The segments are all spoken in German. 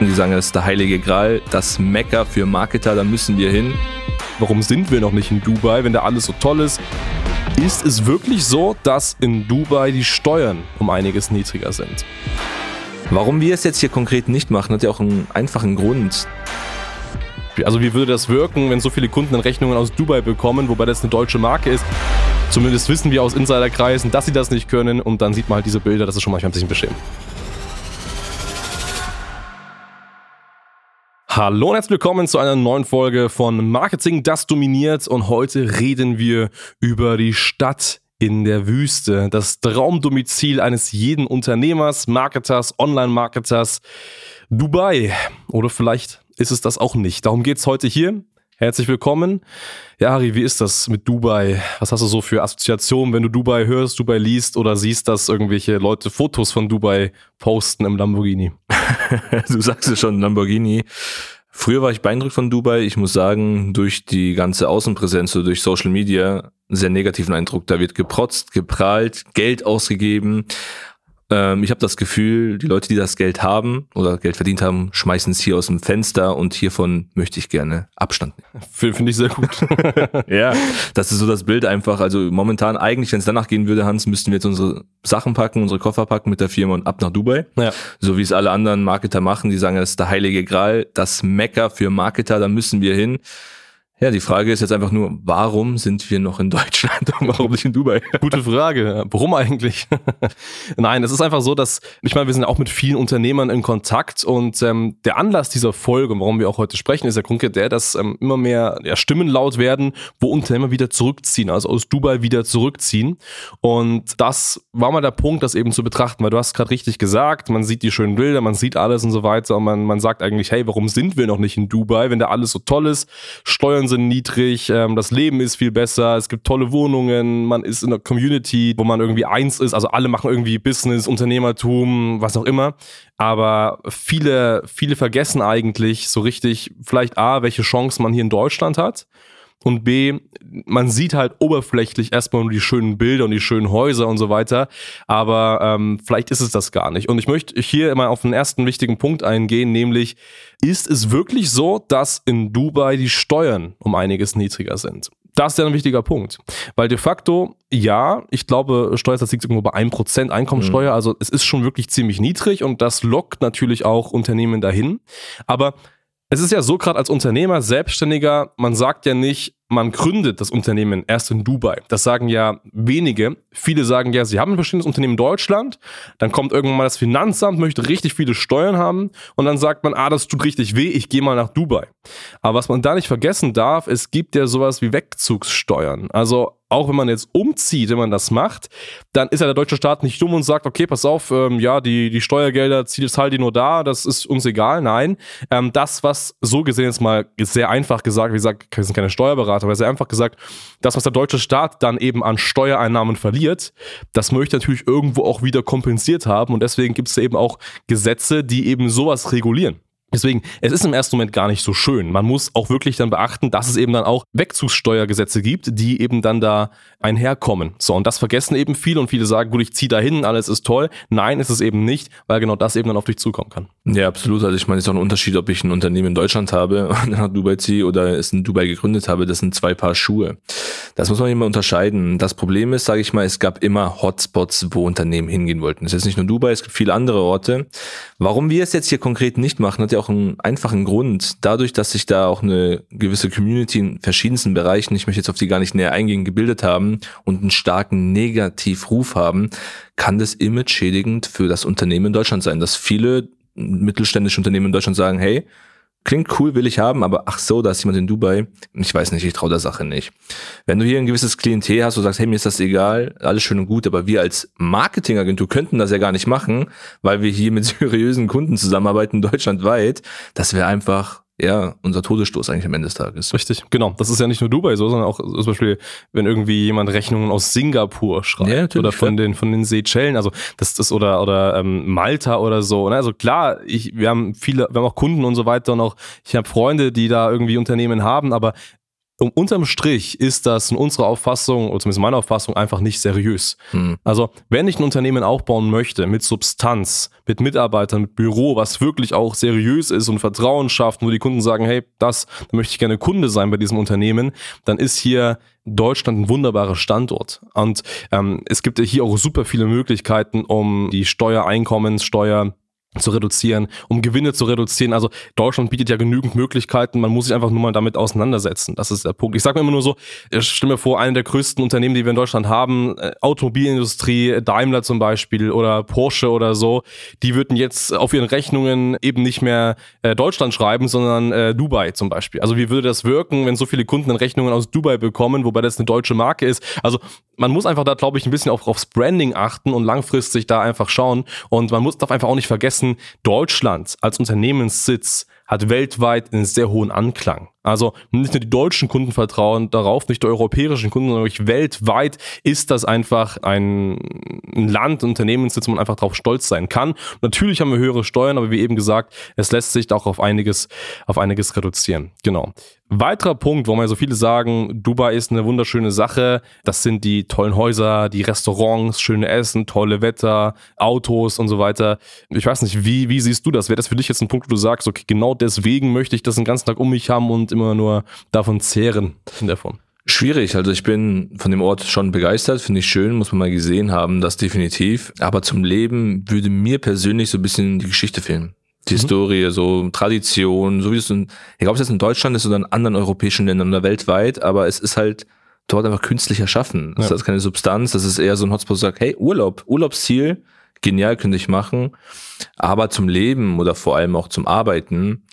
Die sagen, das ist der heilige Gral, das Mecker für Marketer, da müssen wir hin. Warum sind wir noch nicht in Dubai, wenn da alles so toll ist? Ist es wirklich so, dass in Dubai die Steuern um einiges niedriger sind? Warum wir es jetzt hier konkret nicht machen, hat ja auch einen einfachen Grund. Also wie würde das wirken, wenn so viele Kunden Rechnungen aus Dubai bekommen, wobei das eine deutsche Marke ist? Zumindest wissen wir aus Insiderkreisen, dass sie das nicht können und dann sieht man halt diese Bilder, das ist schon manchmal ein bisschen beschämend. Hallo und herzlich willkommen zu einer neuen Folge von Marketing, das dominiert. Und heute reden wir über die Stadt in der Wüste, das Traumdomizil eines jeden Unternehmers, Marketers, Online-Marketers, Dubai. Oder vielleicht ist es das auch nicht. Darum geht es heute hier. Herzlich willkommen. Ja, Harry, wie ist das mit Dubai? Was hast du so für Assoziationen, wenn du Dubai hörst, Dubai liest oder siehst, dass irgendwelche Leute Fotos von Dubai posten im Lamborghini? du sagst es schon, Lamborghini. Früher war ich beeindruckt von Dubai. Ich muss sagen, durch die ganze Außenpräsenz oder durch Social Media sehr negativen Eindruck. Da wird geprotzt, geprahlt, Geld ausgegeben. Ähm, ich habe das Gefühl, die Leute, die das Geld haben oder Geld verdient haben, schmeißen es hier aus dem Fenster und hiervon möchte ich gerne Abstand nehmen. Finde ich sehr gut. ja, das ist so das Bild einfach. Also momentan eigentlich, wenn es danach gehen würde, Hans, müssten wir jetzt unsere Sachen packen, unsere Koffer packen mit der Firma und ab nach Dubai. Ja. So wie es alle anderen Marketer machen, die sagen, das ist der heilige Gral, das Mecker für Marketer, da müssen wir hin. Ja, die Frage ist jetzt einfach nur, warum sind wir noch in Deutschland und warum nicht in Dubai? Gute Frage. Warum eigentlich? Nein, es ist einfach so, dass, ich meine, wir sind auch mit vielen Unternehmern in Kontakt und ähm, der Anlass dieser Folge, warum wir auch heute sprechen, ist der Grund der, dass ähm, immer mehr ja, Stimmen laut werden, wo Unternehmer wieder zurückziehen, also aus Dubai wieder zurückziehen. Und das war mal der Punkt, das eben zu betrachten, weil du hast gerade richtig gesagt, man sieht die schönen Bilder, man sieht alles und so weiter und man, man sagt eigentlich, hey, warum sind wir noch nicht in Dubai, wenn da alles so toll ist, Steuern Steuern sind niedrig, ähm, das Leben ist viel besser, es gibt tolle Wohnungen, man ist in einer Community, wo man irgendwie eins ist, also alle machen irgendwie Business, Unternehmertum, was auch immer. Aber viele, viele vergessen eigentlich so richtig, vielleicht A, welche Chance man hier in Deutschland hat und B, man sieht halt oberflächlich erstmal nur die schönen Bilder und die schönen Häuser und so weiter, aber ähm, vielleicht ist es das gar nicht. Und ich möchte hier immer auf den ersten wichtigen Punkt eingehen, nämlich ist es wirklich so, dass in Dubai die Steuern um einiges niedriger sind? Das ist ja ein wichtiger Punkt. Weil de facto, ja, ich glaube, Steuersatz liegt irgendwo bei 1% Einkommensteuer. Mhm. Also es ist schon wirklich ziemlich niedrig und das lockt natürlich auch Unternehmen dahin. Aber es ist ja so, gerade als Unternehmer, Selbstständiger, man sagt ja nicht, man gründet das Unternehmen erst in Dubai. Das sagen ja wenige. Viele sagen ja, sie haben ein bestimmtes Unternehmen in Deutschland, dann kommt irgendwann mal das Finanzamt, möchte richtig viele Steuern haben und dann sagt man, ah, das tut richtig weh, ich gehe mal nach Dubai. Aber was man da nicht vergessen darf, es gibt ja sowas wie Wegzugssteuern. Also auch wenn man jetzt umzieht, wenn man das macht, dann ist ja der deutsche Staat nicht dumm und sagt, okay, pass auf, ähm, ja, die, die Steuergelder zahlt die nur da, das ist uns egal. Nein, ähm, das, was so gesehen jetzt mal sehr einfach gesagt, wie gesagt, wir sind keine Steuerberater, aber sehr einfach gesagt, das, was der deutsche Staat dann eben an Steuereinnahmen verliert, das möchte natürlich irgendwo auch wieder kompensiert haben und deswegen gibt es eben auch Gesetze, die eben sowas regulieren. Deswegen, es ist im ersten Moment gar nicht so schön. Man muss auch wirklich dann beachten, dass es eben dann auch Wegzugssteuergesetze gibt, die eben dann da einherkommen. So, und das vergessen eben viele und viele sagen, gut, ich ziehe da hin, alles ist toll. Nein, ist es eben nicht, weil genau das eben dann auf dich zukommen kann. Ja, absolut. Also ich meine, es ist auch ein Unterschied, ob ich ein Unternehmen in Deutschland habe und nach Dubai ziehe oder es in Dubai gegründet habe. Das sind zwei Paar Schuhe. Das muss man immer unterscheiden. Das Problem ist, sage ich mal, es gab immer Hotspots, wo Unternehmen hingehen wollten. Es ist nicht nur Dubai, es gibt viele andere Orte. Warum wir es jetzt hier konkret nicht machen, hat ja auch einen einfachen Grund. Dadurch, dass sich da auch eine gewisse Community in verschiedensten Bereichen, ich möchte jetzt auf die gar nicht näher eingehen, gebildet haben und einen starken Negativruf haben, kann das image schädigend für das Unternehmen in Deutschland sein, dass viele mittelständische Unternehmen in Deutschland sagen, hey, klingt cool, will ich haben, aber ach so, da ist jemand in Dubai. Ich weiß nicht, ich traue der Sache nicht. Wenn du hier ein gewisses Klientel hast, du sagst, hey, mir ist das egal, alles schön und gut, aber wir als Marketingagentur könnten das ja gar nicht machen, weil wir hier mit seriösen Kunden zusammenarbeiten, deutschlandweit. Das wäre einfach ja, unser Todesstoß eigentlich am Ende des Tages. Richtig, genau. Das ist ja nicht nur Dubai so, sondern auch zum Beispiel, wenn irgendwie jemand Rechnungen aus Singapur schreibt ja, oder von den, von den Seychellen, also das ist oder, oder ähm, Malta oder so. Ne? Also klar, ich, wir haben viele, wir haben auch Kunden und so weiter und auch, ich habe Freunde, die da irgendwie Unternehmen haben, aber um, unterm Strich ist das in unserer Auffassung, oder zumindest meiner Auffassung, einfach nicht seriös. Hm. Also, wenn ich ein Unternehmen aufbauen möchte mit Substanz, mit Mitarbeitern, mit Büro, was wirklich auch seriös ist und Vertrauen schafft, wo die Kunden sagen, hey, das, da möchte ich gerne Kunde sein bei diesem Unternehmen, dann ist hier Deutschland ein wunderbarer Standort. Und ähm, es gibt hier auch super viele Möglichkeiten, um die Steuereinkommenssteuer zu reduzieren, um Gewinne zu reduzieren. Also Deutschland bietet ja genügend Möglichkeiten, man muss sich einfach nur mal damit auseinandersetzen. Das ist der Punkt. Ich sage mir immer nur so, ich stelle mir vor, eine der größten Unternehmen, die wir in Deutschland haben, äh, Automobilindustrie, Daimler zum Beispiel oder Porsche oder so, die würden jetzt auf ihren Rechnungen eben nicht mehr äh, Deutschland schreiben, sondern äh, Dubai zum Beispiel. Also wie würde das wirken, wenn so viele Kunden Rechnungen aus Dubai bekommen, wobei das eine deutsche Marke ist? Also man muss einfach da, glaube ich, ein bisschen auf, aufs Branding achten und langfristig da einfach schauen. Und man muss darf einfach auch nicht vergessen, Deutschland als Unternehmenssitz hat weltweit einen sehr hohen Anklang. Also nicht nur die deutschen Kunden vertrauen darauf, nicht die europäischen Kunden, sondern weltweit ist das einfach ein, Land, ein Unternehmenssitz, wo man einfach darauf stolz sein kann. natürlich haben wir höhere Steuern, aber wie eben gesagt, es lässt sich auch auf einiges, auf einiges reduzieren. Genau. Weiterer Punkt, wo man so viele sagen, Dubai ist eine wunderschöne Sache. Das sind die tollen Häuser, die Restaurants, schöne Essen, tolle Wetter, Autos und so weiter. Ich weiß nicht, wie, wie siehst du das? Wäre das für dich jetzt ein Punkt, wo du sagst, okay, genau deswegen möchte ich das den ganzen Tag um mich haben und immer nur davon zehren Form? Schwierig, also ich bin von dem Ort schon begeistert, finde ich schön, muss man mal gesehen haben, das definitiv. Aber zum Leben würde mir persönlich so ein bisschen die Geschichte fehlen. Die mhm. Historie, so Tradition, so wie es in, egal ob es jetzt in Deutschland ist oder in anderen europäischen Ländern oder weltweit, aber es ist halt dort einfach künstlich erschaffen. Das ja. ist keine Substanz, das ist eher so ein Hotspot, sagt, hey, Urlaub, Urlaubsziel, genial, könnte ich machen. Aber zum Leben oder vor allem auch zum Arbeiten,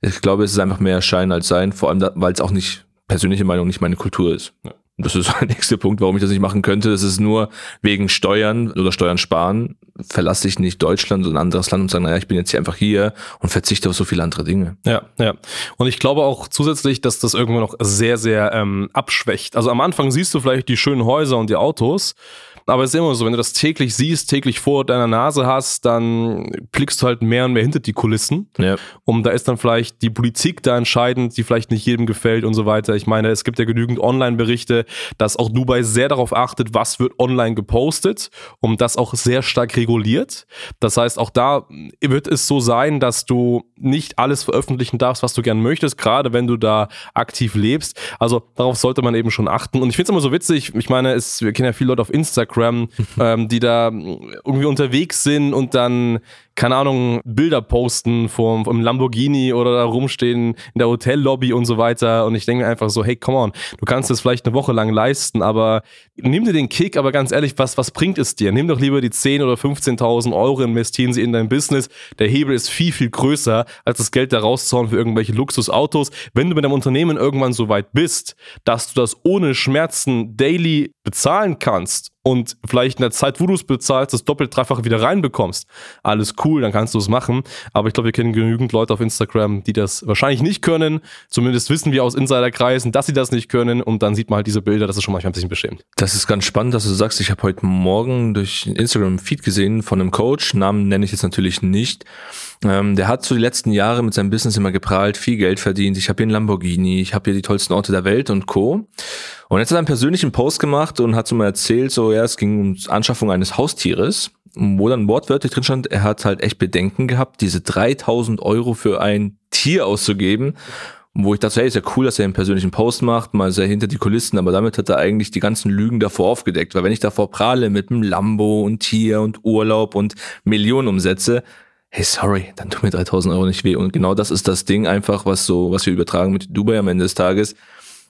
ich glaube, es ist einfach mehr Schein als Sein, vor allem, weil es auch nicht, persönliche Meinung, nicht meine Kultur ist. Ja. Das ist der nächste Punkt, warum ich das nicht machen könnte. Das ist nur wegen Steuern oder Steuern sparen. Verlasse ich nicht Deutschland oder ein anderes Land und sage, naja, ich bin jetzt hier einfach hier und verzichte auf so viele andere Dinge. Ja, ja. Und ich glaube auch zusätzlich, dass das irgendwann noch sehr, sehr ähm, abschwächt. Also am Anfang siehst du vielleicht die schönen Häuser und die Autos. Aber es ist immer so, wenn du das täglich siehst, täglich vor deiner Nase hast, dann blickst du halt mehr und mehr hinter die Kulissen. Ja. Und da ist dann vielleicht die Politik da entscheidend, die vielleicht nicht jedem gefällt und so weiter. Ich meine, es gibt ja genügend Online-Berichte, dass auch Dubai sehr darauf achtet, was wird online gepostet und das auch sehr stark reguliert. Das heißt, auch da wird es so sein, dass du nicht alles veröffentlichen darfst, was du gern möchtest, gerade wenn du da aktiv lebst. Also darauf sollte man eben schon achten. Und ich finde es immer so witzig, ich meine, es, wir kennen ja viele Leute auf Instagram, Instagram, ähm, die da irgendwie unterwegs sind und dann keine Ahnung, Bilder posten vom, vom Lamborghini oder da rumstehen in der Hotellobby und so weiter. Und ich denke mir einfach so, hey, come on, du kannst das vielleicht eine Woche lang leisten, aber nimm dir den Kick, aber ganz ehrlich, was, was bringt es dir? Nimm doch lieber die 10 oder 15.000 Euro, investieren sie in dein Business. Der Hebel ist viel, viel größer, als das Geld da rauszuhauen für irgendwelche Luxusautos. Wenn du mit deinem Unternehmen irgendwann so weit bist, dass du das ohne Schmerzen daily bezahlen kannst und vielleicht in der Zeit, wo du es bezahlst, das doppelt, dreifache wieder reinbekommst, alles cool, dann kannst du es machen. Aber ich glaube, wir kennen genügend Leute auf Instagram, die das wahrscheinlich nicht können. Zumindest wissen wir aus Insiderkreisen, dass sie das nicht können. Und dann sieht man halt diese Bilder, das ist schon manchmal ein bisschen beschämt. Das ist ganz spannend, dass du sagst, ich habe heute Morgen durch Instagram Feed gesehen von einem Coach, Namen nenne ich jetzt natürlich nicht. Ähm, der hat so die letzten Jahre mit seinem Business immer geprahlt, viel Geld verdient. Ich habe hier einen Lamborghini, ich habe hier die tollsten Orte der Welt und Co. Und jetzt hat er einen persönlichen Post gemacht und hat so mal erzählt, so ja, es ging um Anschaffung eines Haustieres wo dann wortwörtlich drin stand, er hat halt echt Bedenken gehabt, diese 3000 Euro für ein Tier auszugeben. Wo ich dachte, hey, ist ja cool, dass er einen persönlichen Post macht, mal sehr hinter die Kulissen, aber damit hat er eigentlich die ganzen Lügen davor aufgedeckt. Weil wenn ich davor prahle mit einem Lambo und Tier und Urlaub und Millionen umsetze, hey, sorry, dann tut mir 3000 Euro nicht weh. Und genau das ist das Ding einfach, was so, was wir übertragen mit Dubai am Ende des Tages.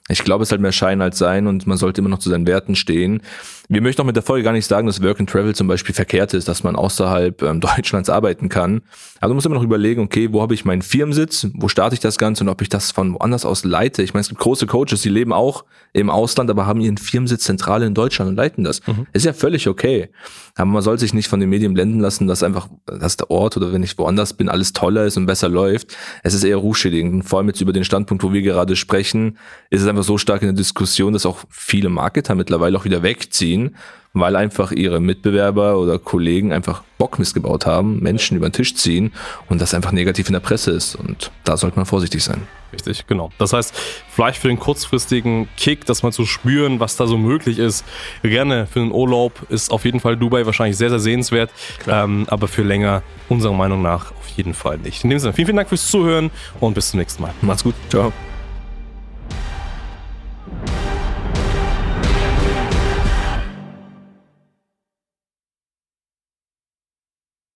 Ich glaube, es ist halt mehr Schein als Sein und man sollte immer noch zu seinen Werten stehen. Wir möchten auch mit der Folge gar nicht sagen, dass Work and Travel zum Beispiel verkehrt ist, dass man außerhalb ähm, Deutschlands arbeiten kann. Aber du musst immer noch überlegen, okay, wo habe ich meinen Firmensitz, wo starte ich das Ganze und ob ich das von woanders aus leite. Ich meine, es gibt große Coaches, die leben auch im Ausland, aber haben ihren Firmensitz zentral in Deutschland und leiten das. Mhm. Ist ja völlig okay. Aber man soll sich nicht von den Medien blenden lassen, dass einfach, dass der Ort oder wenn ich woanders bin, alles toller ist und besser läuft. Es ist eher rufschädigend. Vor allem jetzt über den Standpunkt, wo wir gerade sprechen, ist es einfach so stark in der Diskussion, dass auch viele Marketer mittlerweile auch wieder wegziehen ziehen, weil einfach ihre Mitbewerber oder Kollegen einfach Bock missgebaut haben, Menschen über den Tisch ziehen und das einfach negativ in der Presse ist. Und da sollte man vorsichtig sein. Richtig, genau. Das heißt, vielleicht für den kurzfristigen Kick, dass mal zu spüren, was da so möglich ist, gerne für den Urlaub ist auf jeden Fall Dubai wahrscheinlich sehr, sehr sehenswert. Ähm, aber für länger, unserer Meinung nach, auf jeden Fall nicht. In dem Sinne, vielen, vielen Dank fürs Zuhören und bis zum nächsten Mal. Macht's gut. Ciao.